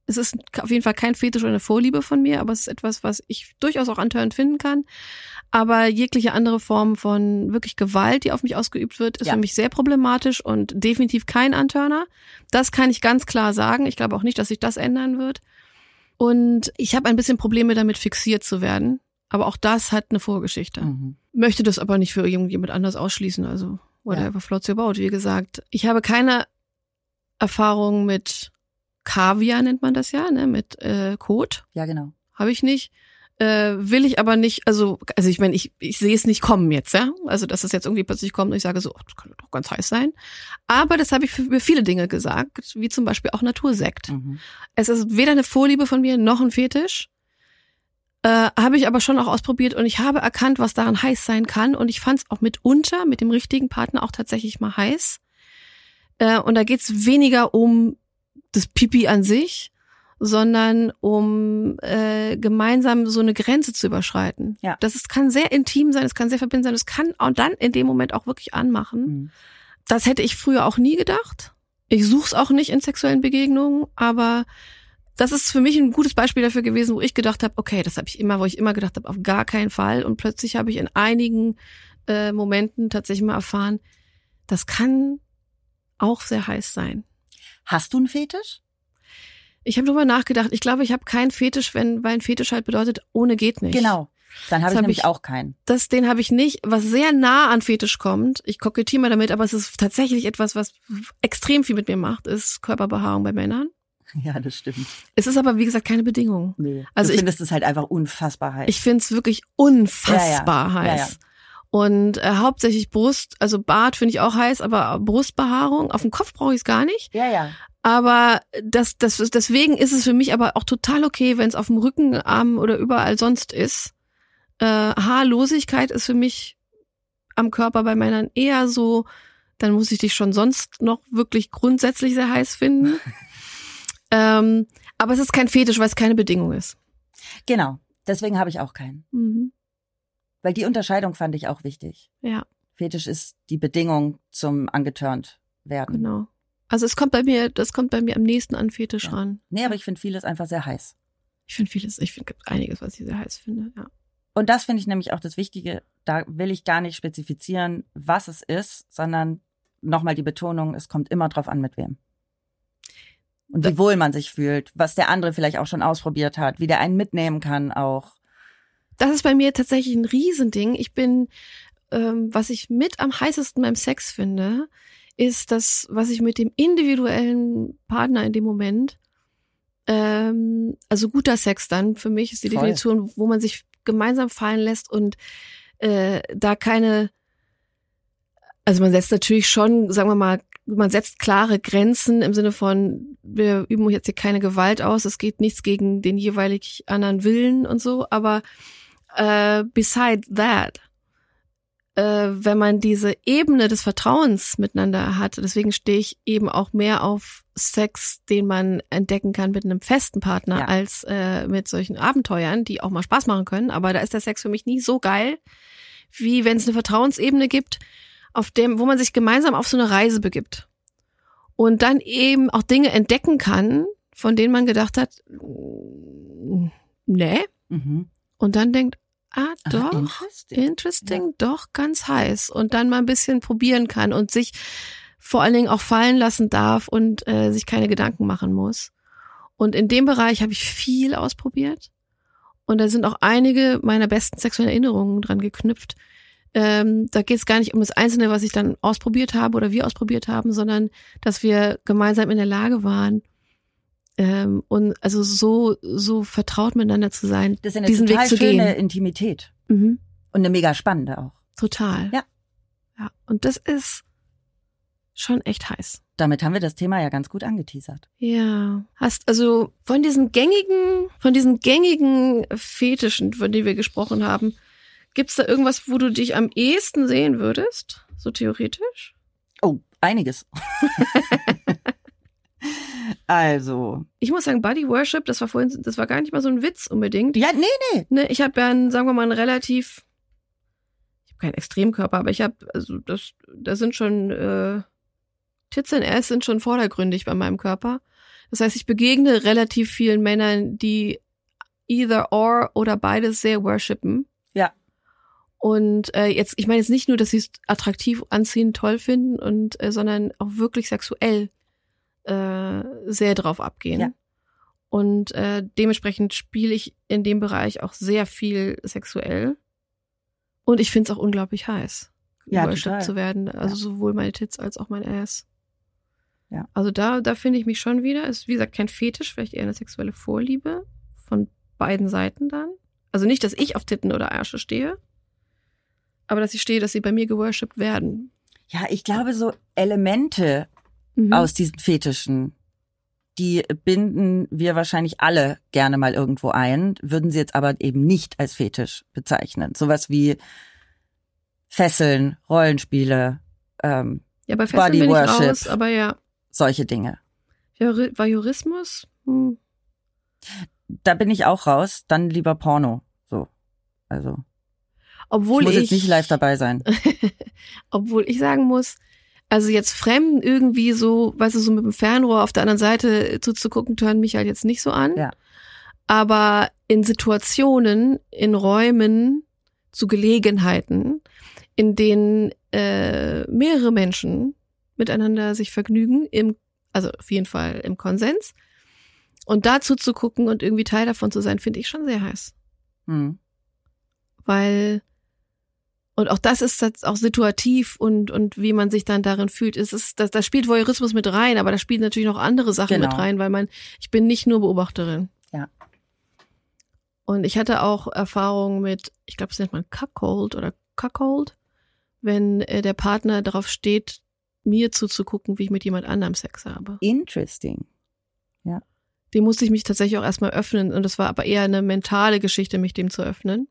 Es ist auf jeden Fall kein Fetisch oder eine Vorliebe von mir, aber es ist etwas, was ich durchaus auch antörend finden kann. Aber jegliche andere Form von wirklich Gewalt, die auf mich ausgeübt wird, ist Ja. für mich sehr problematisch und definitiv kein Antörner. Das kann ich ganz klar sagen. Ich glaube auch nicht, dass sich das ändern wird. Und ich habe ein bisschen Probleme damit, fixiert zu werden. Aber auch das hat eine Vorgeschichte. Mhm. Möchte das aber nicht für irgendjemand anders ausschließen. Also, whatever floats your boat. Wie gesagt, ich habe keine Erfahrung mit Kaviar, nennt man das ja, ne? mit äh, Kot. Ja, genau. Habe ich nicht. Äh, will ich aber nicht, also, also ich meine, ich, ich sehe es nicht kommen jetzt, ja. Also, dass es jetzt irgendwie plötzlich kommt und ich sage so, ach, das kann doch ganz heiß sein. Aber das habe ich für, für viele Dinge gesagt, wie zum Beispiel auch Natursekt. Mhm. Es ist weder eine Vorliebe von mir noch ein Fetisch. Äh, habe ich aber schon auch ausprobiert und ich habe erkannt, was daran heiß sein kann. Und ich fand es auch mitunter mit dem richtigen Partner auch tatsächlich mal heiß. Äh, und da geht's weniger um das Pipi an sich, sondern um äh, gemeinsam so eine Grenze zu überschreiten. Ja. Das ist, kann sehr intim sein, es kann sehr verbindend sein, es kann auch dann in dem Moment auch wirklich anmachen. Mhm. Das hätte ich früher auch nie gedacht. Ich suche es auch nicht in sexuellen Begegnungen, aber das ist für mich ein gutes Beispiel dafür gewesen, wo ich gedacht habe, okay, das habe ich immer, wo ich immer gedacht habe, auf gar keinen Fall. Und plötzlich habe ich in einigen äh, Momenten tatsächlich mal erfahren, das kann auch sehr heiß sein. Hast du einen Fetisch? Ich habe drüber nachgedacht. Ich glaube, ich habe keinen Fetisch, wenn, weil ein Fetisch halt bedeutet, ohne geht nicht. Genau. Dann habe ich hab nämlich ich- auch keinen. Das, den habe ich nicht, was sehr nah an Fetisch kommt. Ich kokettiere mal damit, aber es ist tatsächlich etwas, was extrem viel mit mir macht, ist Körperbehaarung bei Männern. Ja, das stimmt. Es ist aber, wie gesagt, keine Bedingung. Nee. Also du ich- findest es halt einfach unfassbar heiß. Ich find's wirklich unfassbar ja. Ja, heiß. ja. Und äh, hauptsächlich Brust, also Bart finde ich auch heiß, aber Brustbehaarung, auf dem Kopf brauche ich es gar nicht. ja, ja. Aber das, das, deswegen ist es für mich aber auch total okay, wenn es auf dem Rücken, Arm oder überall sonst ist. Äh, Haarlosigkeit ist für mich am Körper bei Männern eher so, dann muss ich dich schon sonst noch wirklich grundsätzlich sehr heiß finden. ähm, aber es ist kein Fetisch, weil es keine Bedingung ist. Genau. Deswegen habe ich auch keinen. Mhm. Weil die Unterscheidung fand ich auch wichtig. Ja. Fetisch ist die Bedingung zum angeturnt werden. Genau. Also es kommt bei mir, das kommt bei mir am nächsten an Fetisch Ja. ran. Nee, aber ich finde vieles einfach sehr heiß. Ich finde vieles, ich finde gibt einiges, was ich sehr heiß finde. Ja. Und das finde ich nämlich auch das Wichtige. Da will ich gar nicht spezifizieren, was es ist, sondern nochmal die Betonung, es kommt immer drauf an, mit wem. Und wie wohl man sich fühlt, was der andere vielleicht auch schon ausprobiert hat, wie der einen mitnehmen kann auch. Das ist bei mir tatsächlich ein Riesending. Ich bin, ähm, was ich mit am heißesten beim Sex finde, ist das, was ich mit dem individuellen Partner in dem Moment, ähm, also guter Sex dann für mich ist die Voll. Definition, wo man sich gemeinsam fallen lässt und äh, da keine, also man setzt natürlich schon, sagen wir mal, man setzt klare Grenzen im Sinne von, wir üben jetzt hier keine Gewalt aus, es geht nichts gegen den jeweilig anderen Willen und so, aber äh, beside that, äh, wenn man diese Ebene des Vertrauens miteinander hat, deswegen stehe ich eben auch mehr auf Sex, den man entdecken kann mit einem festen Partner, Ja. als äh, mit solchen Abenteuern, die auch mal Spaß machen können. Aber da ist der Sex für mich nie so geil, wie wenn es eine Vertrauensebene gibt, auf dem, wo man sich gemeinsam auf so eine Reise begibt. Und dann eben auch Dinge entdecken kann, von denen man gedacht hat, nee. Mhm. Und dann denkt, ah, Ah, doch, interesting. interesting, doch, ganz heiß. Und dann mal ein bisschen probieren kann und sich vor allen Dingen auch fallen lassen darf und äh, sich keine Gedanken machen muss. Und in dem Bereich habe ich viel ausprobiert. Und da sind auch einige meiner besten sexuellen Erinnerungen dran geknüpft. Ähm, da geht es gar nicht um das Einzelne, was ich dann ausprobiert habe oder wir ausprobiert haben, sondern dass wir gemeinsam in der Lage waren, ähm, und also so so vertraut miteinander zu sein, Das ist eine diesen total Weg zu schöne gehen. Intimität Mhm. und eine mega spannende auch. Total. Ja. Ja. Und das ist schon echt heiß. Damit haben wir das Thema ja ganz gut angeteasert. Ja. Hast also von diesen gängigen, von diesen gängigen Fetischen, von denen wir gesprochen haben, gibt's da irgendwas, wo du dich am ehesten sehen würdest? So theoretisch? Oh, einiges. also, Ich muss sagen, Body Worship, das war vorhin, das war gar nicht mal so ein Witz unbedingt. ja, nee, nee. Ne, ich habe ja, einen, sagen wir mal, einen relativ, ich habe keinen Extremkörper, aber ich habe, also das, da sind schon äh, Tits und Ass sind schon vordergründig bei meinem Körper. Das heißt, ich begegne relativ vielen Männern, die either or oder beides sehr worshipen. Ja. Und äh, jetzt, ich meine jetzt nicht nur, dass sie es attraktiv, anziehend, toll finden und, äh, sondern auch wirklich sexuell äh, sehr drauf abgehen. Ja. Und äh, dementsprechend spiele ich in dem Bereich auch sehr viel sexuell. Und ich finde es auch unglaublich heiß, Ja, total. zu werden. Also sowohl meine Tits als auch mein Ass. Ja. Also da, da finde ich mich schon wieder. Ist wie gesagt kein Fetisch, vielleicht eher eine sexuelle Vorliebe von beiden Seiten dann. Also nicht, dass ich auf Titten oder Ärsche stehe, aber dass ich stehe, dass sie bei mir geworshipped werden. Ja, ich glaube, so Elemente Mhm. aus diesen Fetischen, die binden wir wahrscheinlich alle gerne mal irgendwo ein, würden sie jetzt aber eben nicht als Fetisch bezeichnen. Sowas wie Fesseln, Rollenspiele, ähm, Ja, bei Fesseln Body bin ich Worship. raus, aber ja. solche Dinge. Voyeurismus? Hm. Da bin ich auch raus, dann lieber Porno. So. Also, Obwohl ich muss ich, jetzt nicht live dabei sein. obwohl ich sagen muss, also jetzt Fremden irgendwie so, weißt du, so mit dem Fernrohr auf der anderen Seite zuzugucken, tören mich halt jetzt nicht so an. Ja. Aber in Situationen, in Räumen, zu Gelegenheiten, in denen äh, mehrere Menschen miteinander sich vergnügen, im Also auf jeden Fall im Konsens. Und dazu zu gucken und irgendwie Teil davon zu sein, finde ich schon sehr heiß. Hm. Weil, und auch das ist jetzt auch situativ und, und wie man sich dann darin fühlt. Es ist, da, da spielt Voyeurismus mit rein, aber da spielen natürlich noch andere Sachen Genau. mit rein, weil man, ich bin nicht nur Beobachterin. Ja. Und ich hatte auch Erfahrungen mit, ich glaube, das nennt man Cuckold oder Cuckold, wenn äh, der Partner darauf steht, mir zuzugucken, wie ich mit jemand anderem Sex habe. Interesting. Dem musste ich mich tatsächlich auch erstmal öffnen und das war aber eher eine mentale Geschichte, mich dem zu öffnen.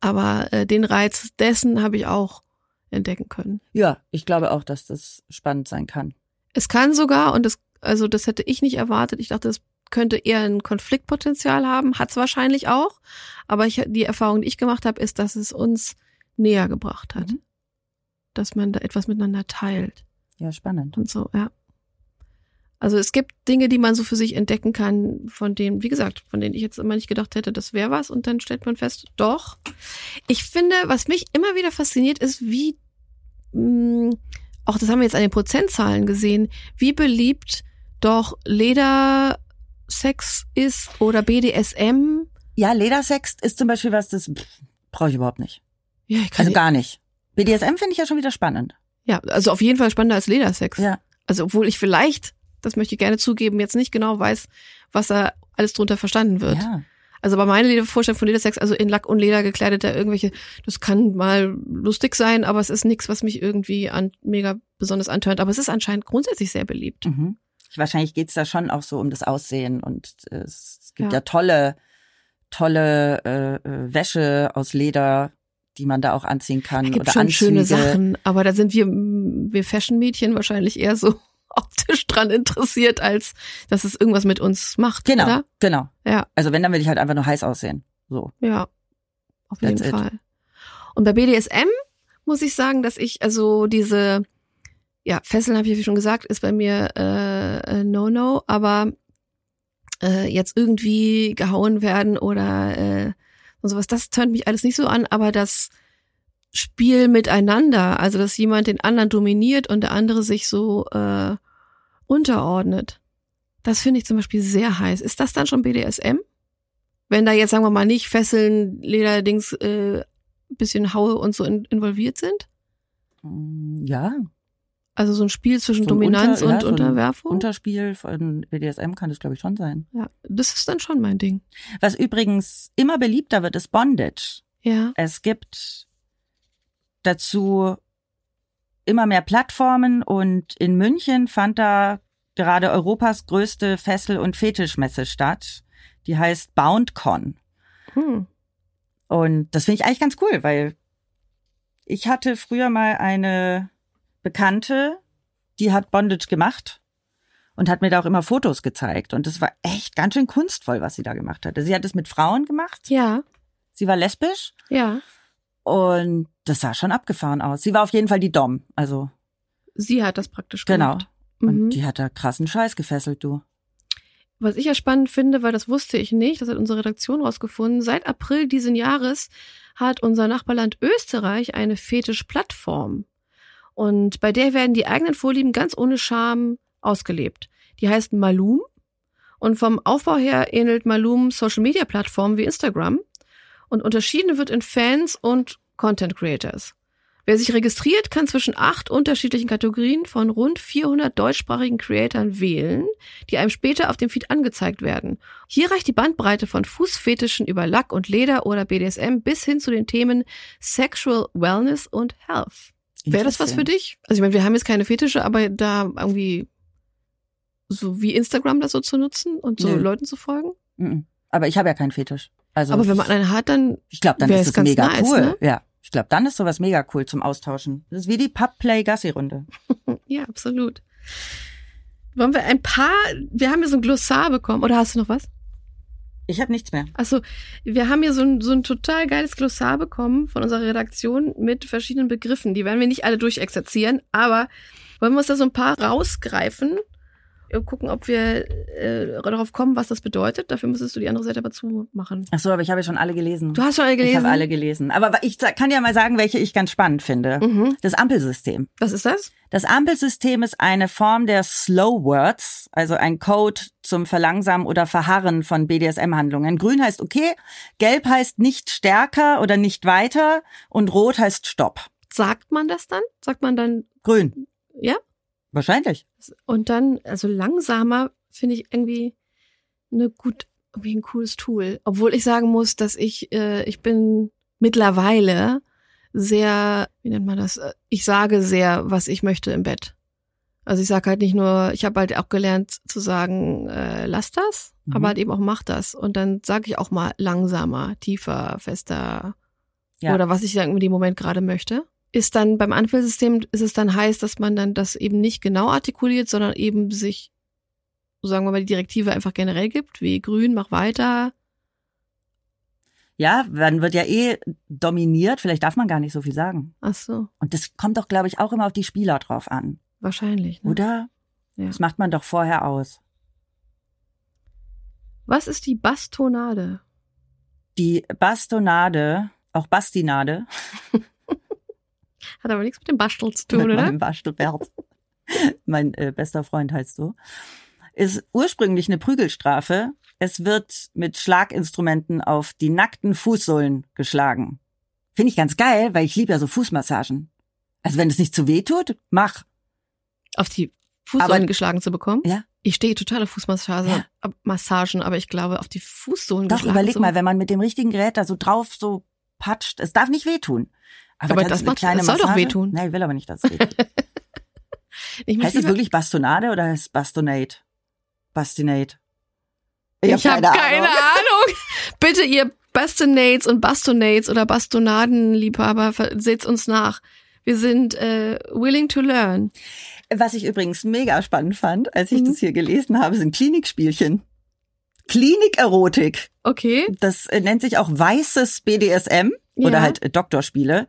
Aber äh, den Reiz dessen habe ich auch entdecken können. Ja, ich glaube auch, dass das spannend sein kann. Es kann sogar, und das, also das hätte ich nicht erwartet, ich dachte, das könnte eher ein Konfliktpotenzial haben, hat es wahrscheinlich auch. Aber ich, die Erfahrung, die ich gemacht habe, ist, dass es uns näher gebracht hat. Mhm. Dass man da etwas miteinander teilt Ja, spannend. und so, ja. Also es gibt Dinge, die man so für sich entdecken kann, von denen, wie gesagt, von denen ich jetzt immer nicht gedacht hätte, das wäre was. Und dann stellt man fest, doch. Ich finde, was mich immer wieder fasziniert, ist, wie, mh, auch das haben wir jetzt an den Prozentzahlen gesehen, wie beliebt doch Ledersex ist oder BDSM. Ja, Ledersex ist zum Beispiel was, das brauche ich überhaupt nicht. Ja, ich kann Also gar nicht. BDSM finde ich ja schon wieder spannend. ja, also auf jeden Fall spannender als Ledersex. Ja. Also obwohl ich vielleicht, das möchte ich gerne zugeben, jetzt nicht genau weiß, was da alles drunter verstanden wird. Ja. Also bei meiner Vorstellung von Ledersex, also in Lack und Leder gekleideter irgendwelche, das kann mal lustig sein, aber es ist nichts, was mich irgendwie an, mega besonders antörnt. Aber es ist anscheinend grundsätzlich sehr beliebt. Mhm. Wahrscheinlich geht's da schon auch so um das Aussehen und äh, es gibt Ja. ja, tolle, tolle äh, äh, Wäsche aus Leder, die man da auch anziehen kann. Es gibt oder schon Anzüge. schöne Sachen, aber da sind wir, wir Fashion-Mädchen wahrscheinlich eher so optisch dran interessiert, als dass es irgendwas mit uns macht, Genau, oder? genau. Ja. Also wenn, dann will ich halt einfach nur heiß aussehen. So. Ja, auf jeden That's it. Fall. Und bei BDSM muss ich sagen, dass ich also diese, ja, Fesseln habe ich ja schon gesagt, ist bei mir äh, äh, No-No, aber äh, jetzt irgendwie gehauen werden oder äh, und sowas, das tönt mich alles nicht so an, aber das Spiel miteinander, also dass jemand den anderen dominiert und der andere sich so äh, unterordnet, das finde ich zum Beispiel sehr heiß. Ist das dann schon BDSM? Wenn da jetzt, sagen wir mal, nicht Fesseln, Lederdings, äh, bisschen Haue und so in, involviert sind? Mm, Ja, Also so ein Spiel zwischen So ein Dominanz Unter- ja, und so ein Unterwerfung? Unterspiel von BDSM kann das, glaube ich, schon sein. ja, das ist dann schon mein Ding. Was übrigens immer beliebter wird, ist Bondage. Ja. Es gibt dazu immer mehr Plattformen und in München fand da gerade Europas größte Fessel- und Fetischmesse statt. Die heißt BoundCon. Hm. Und das finde ich eigentlich ganz cool, weil ich hatte früher mal eine Bekannte, die hat Bondage gemacht und hat mir da auch immer Fotos gezeigt. Und das war echt ganz schön kunstvoll, was sie da gemacht hatte. Sie hat es mit Frauen gemacht. Ja, Sie war lesbisch ja. und das sah schon abgefahren aus. Sie war auf jeden Fall die Dom, also Sie hat das praktisch genau. gemacht. Und Mhm. die hat da krassen Scheiß gefesselt, du. Was ich ja spannend finde, weil das wusste ich nicht, das hat unsere Redaktion rausgefunden, seit April diesen Jahres hat unser Nachbarland Österreich eine Fetischplattform. Und bei der werden die eigenen Vorlieben ganz ohne Scham ausgelebt. Die heißt Malum und vom Aufbau her ähnelt Malum Social Media Plattformen wie Instagram und unterschieden wird in Fans und Content Creators. Wer sich registriert, kann zwischen acht unterschiedlichen Kategorien von rund 400 deutschsprachigen Creatoren wählen, die einem später auf dem Feed angezeigt werden. Hier reicht die Bandbreite von Fußfetischen über Lack und Leder oder BDSM bis hin zu den Themen Sexual Wellness und Health. Wäre das was für dich? Also ich meine, wir haben jetzt keine Fetische, aber da irgendwie so wie Instagram das so zu nutzen und so Nö. Leuten zu folgen? Aber ich habe ja keinen Fetisch. Also aber wenn man einen hat, dann ich glaube, dann ist es mega nice, cool. ne? Ja, ich glaube, dann ist sowas mega cool zum Austauschen. Das ist wie die Pub-Play-Gassi-Runde. ja, absolut. Wollen wir ein paar, wir haben hier so ein Glossar bekommen, oder hast du noch was? Ich habe nichts mehr. Achso, wir haben hier so ein, so ein total geiles Glossar bekommen von unserer Redaktion mit verschiedenen Begriffen. Die werden wir nicht alle durchexerzieren, aber wollen wir uns da so ein paar rausgreifen gucken, ob wir äh, darauf kommen, was das bedeutet. Dafür müsstest du die andere Seite aber zumachen. Ach so, aber ich habe ja schon alle gelesen. Du hast schon alle gelesen? Ich habe alle gelesen. Aber ich kann ja mal sagen, welche ich ganz spannend finde. Mhm. Das Ampelsystem. Was ist das? Das Ampelsystem ist eine Form der Slow Words, also ein Code zum Verlangsamen oder Verharren von BDSM-Handlungen. Grün heißt okay, gelb heißt nicht stärker oder nicht weiter und rot heißt Stopp. Sagt man das dann? Sagt man dann, Grün. ja? Wahrscheinlich. Und dann, also langsamer finde ich irgendwie eine gut, irgendwie ein cooles Tool. Obwohl ich sagen muss, dass ich, äh, ich bin mittlerweile sehr, wie nennt man das? Ich sage sehr, was ich möchte im Bett. Also ich sage halt nicht nur, ich habe halt auch gelernt zu sagen, äh, lass das, Mhm. aber halt eben auch mach das. Und dann sage ich auch mal langsamer, tiefer, fester Ja. oder was ich dann in dem Moment gerade möchte. Ist dann beim Anfüllsystem, ist es dann heiß, dass man dann das eben nicht genau artikuliert, sondern eben sich, sagen wir mal, die Direktive einfach generell gibt, wie grün, mach weiter. Ja, dann wird ja eh dominiert. Vielleicht darf man gar nicht so viel sagen. Ach so, Und das kommt doch, glaube ich, auch immer auf die Spieler drauf an. wahrscheinlich. Ne? Oder? Ja. Das macht man doch vorher aus. Was ist die Bastonade? Die Bastonade, auch Bastinade, Hat aber nichts mit dem Bastel zu mit tun, oder? meinem Bastelbert, mein äh, bester Freund heißt so, ist ursprünglich eine Prügelstrafe. Es wird mit Schlaginstrumenten auf die nackten Fußsohlen geschlagen. Finde ich ganz geil, weil ich liebe ja so Fußmassagen. Also wenn es nicht zu weh tut, mach. Auf die Fußsohlen Aber- geschlagen zu bekommen? Ja. Ich stehe total auf Fußmassagen, Ja. Massagen, aber ich glaube, auf die Fußsohlen Doch, geschlagen überleg zu mal, wenn man mit dem richtigen Gerät da so drauf so patscht, es darf nicht wehtun. Aber dann das macht- es soll doch Massage- wehtun. Nein, ich will aber nicht, dass es wehtut. Ich heißt es wirklich Bastonade oder heißt es Bastonate? Bastinate? Ich habe keine, Ahnung. Bitte ihr Bastonates und Bastonates oder Bastonadenliebhaber, seht's uns nach. Wir sind äh, willing to learn. Was ich übrigens mega spannend fand, als ich Mhm. das hier gelesen habe, sind Klinikspielchen. Klinikerotik. Okay. Das äh, nennt sich auch weißes BDSM oder Ja. halt äh, Doktorspiele.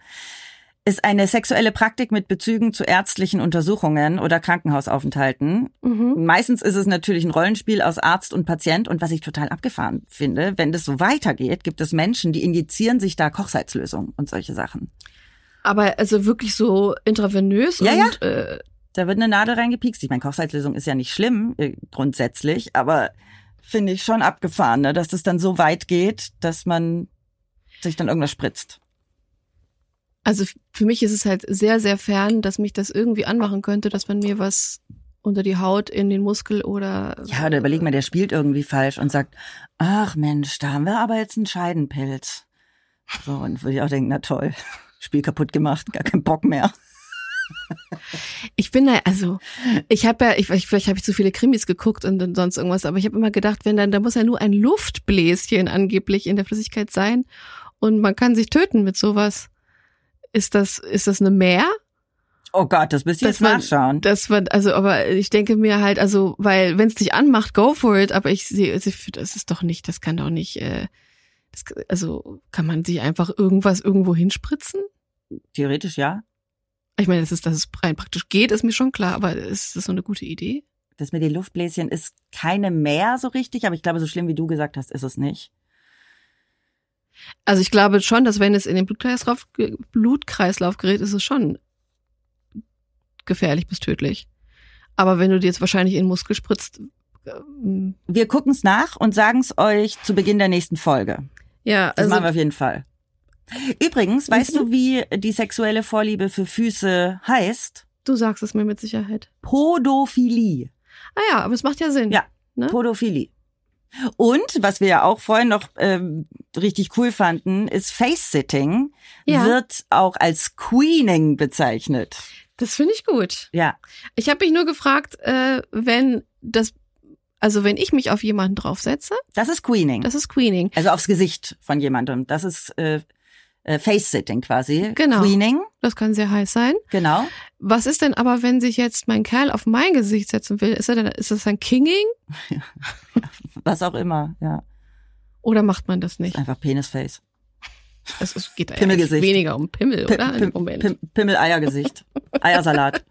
Ist eine sexuelle Praktik mit Bezügen zu ärztlichen Untersuchungen oder Krankenhausaufenthalten. Mhm. Meistens ist es natürlich ein Rollenspiel aus Arzt und Patient. Und was ich total abgefahren finde, wenn das so weitergeht, gibt es Menschen, die injizieren sich da Kochsalzlösung und solche Sachen. Aber also wirklich so intravenös Ja, und Äh, Da wird eine Nadel reingepiekst. Ich meine, Kochsalzlösung ist ja nicht schlimm äh, grundsätzlich, aber finde ich schon abgefahren, ne? dass das dann so weit geht, dass man sich dann irgendwas spritzt. also für mich ist es halt sehr, sehr fern, dass mich das irgendwie anmachen könnte, dass man mir was unter die Haut, in den Muskel oder Ja, oder überleg mal, der spielt irgendwie falsch und sagt, ach Mensch, da haben wir aber jetzt einen Scheidenpilz. So, und würde ich auch denken, na toll, Spiel kaputt gemacht, gar keinen Bock mehr. Ich bin da, also, ich habe ja, ich, ich, vielleicht habe ich zu viele Krimis geguckt und, und sonst irgendwas, aber ich habe immer gedacht, wenn dann, da muss ja nur ein Luftbläschen angeblich in der Flüssigkeit sein und man kann sich töten mit sowas. Ist das, ist das eine Mehr? Oh Gott, das müsst ihr jetzt man- nachschauen. Das war, also, aber ich denke mir halt, also, weil, wenn es dich anmacht, go for it, aber ich sehe, also, das ist doch nicht, das kann doch nicht, äh, das, also, kann man sich einfach irgendwas irgendwo hinspritzen? Theoretisch ja. Ich meine, das ist, dass es rein praktisch geht, ist mir schon klar, aber ist das so eine gute Idee? Das mit den Luftbläschen ist keine mehr so richtig, aber ich glaube, so schlimm wie du gesagt hast, ist es nicht. Also ich glaube schon, dass wenn es in den Blutkreislauf, Blutkreislauf gerät, ist es schon gefährlich bis tödlich. Aber wenn du dir jetzt wahrscheinlich in den Muskel spritzt, ähm, Wir gucken es nach und sagen es euch zu Beginn der nächsten Folge. ja, Das also machen wir auf jeden Fall. Übrigens, weißt Mhm. du, wie die sexuelle Vorliebe für Füße heißt? du sagst es mir mit Sicherheit. Podophilie. Ah ja, aber es macht ja Sinn. Ja. Ne? Podophilie. Und was wir ja auch vorhin noch ähm, richtig cool fanden, ist Face-Sitting Ja. wird auch als Queening bezeichnet. Das finde ich gut. Ja, Ich habe mich nur gefragt, äh, wenn das, also wenn ich mich auf jemanden draufsetze, das ist Queening. das ist Queening. also aufs Gesicht von jemandem. Das ist äh, äh, Face-Sitting quasi. Genau. Queening, Das kann sehr heiß sein. genau. Was ist denn aber, wenn sich jetzt mein Kerl auf mein Gesicht setzen will? Ist, er denn, ist das ein Kinging Was auch immer, ja. oder macht man das nicht? Einfach Penisface. Es ist, geht Pimmelgesicht. eigentlich weniger um Pimmel, Pim- oder? Im Pim- Moment. Pim- Pimmel-Eiergesicht. Eiersalat.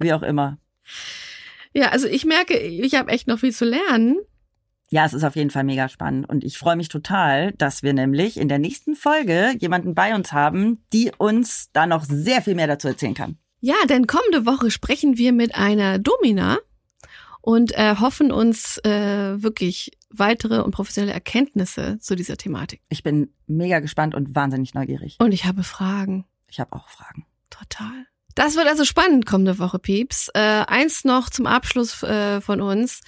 Wie auch immer. Ja, also ich merke, ich habe echt noch viel zu lernen. Ja, es ist auf jeden Fall mega spannend und ich freue mich total, dass wir nämlich in der nächsten Folge jemanden bei uns haben, die uns da noch sehr viel mehr dazu erzählen kann. Ja, denn kommende Woche sprechen wir mit einer Domina und äh, hoffen uns äh, wirklich weitere und professionelle Erkenntnisse zu dieser Thematik. Ich bin mega gespannt und wahnsinnig neugierig. Und ich habe Fragen. Ich habe auch Fragen. Total. Das wird also spannend kommende Woche, Pieps. Äh, eins noch zum Abschluss äh, von uns.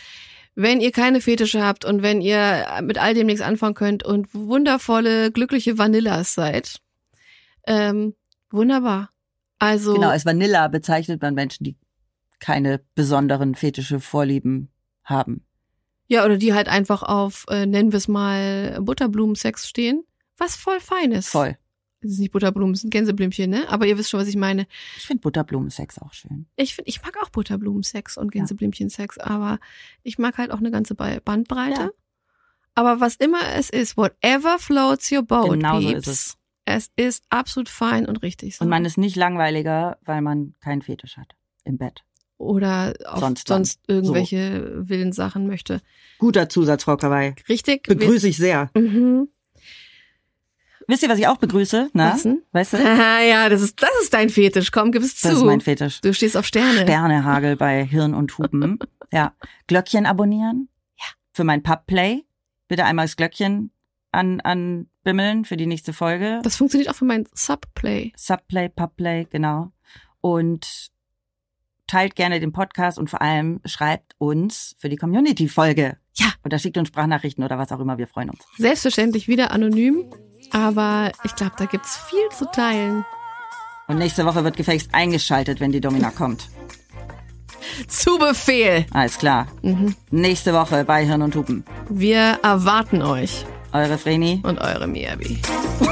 Wenn ihr keine Fetische habt und wenn ihr mit all dem nichts anfangen könnt und wundervolle, glückliche Vanillas seid, ähm, wunderbar. Also Genau, als Vanilla bezeichnet man Menschen, die keine besonderen fetische Vorlieben haben. ja, oder die halt einfach auf, äh, nennen wir es mal, Butterblumensex stehen, was voll fein ist. Voll. Es ist nicht Butterblumen, es sind Gänseblümchen, ne? Aber ihr wisst schon, was ich meine. Ich finde Butterblumensex auch schön. Ich finde, ich mag auch Butterblumensex und Gänseblümchensex, aber ich mag halt auch eine ganze Ba- Bandbreite. Ja. Aber was immer es ist, whatever floats your boat, Genau so peeps, ist es. es ist absolut fein und richtig so. Und man ist nicht langweiliger, weil man keinen Fetisch hat im Bett. Oder auf Sonst sonst, irgendwelche wilden Sachen möchte. Guter Zusatz, Frau Kawai. Richtig? Begrüße ich sehr. Mhm. Wisst ihr, was ich auch begrüße? Na? Was denn? Weißt du? ja, das ist, das ist dein Fetisch. Komm, gib es zu. Das ist mein Fetisch. Du stehst auf Sterne. Sternehagel bei Hirn und Hupen. Ja. Glöckchen abonnieren. Ja. Für mein Pubplay. Bitte einmal das Glöckchen an, an bimmeln für die nächste Folge. Das funktioniert auch für mein Subplay. Subplay, Pubplay, genau. Und teilt gerne den Podcast und vor allem schreibt uns für die Community-Folge. Ja. Oder schickt uns Sprachnachrichten oder was auch immer. Wir freuen uns. Selbstverständlich wieder anonym, aber ich glaube, da gibt's viel zu teilen. Und nächste Woche wird gefälligst eingeschaltet, wenn die Domina kommt. Zu Befehl. Alles klar. Mhm. Nächste Woche bei Hirn und Hupen. Wir erwarten euch Eure Vreni. und eure Miyabi.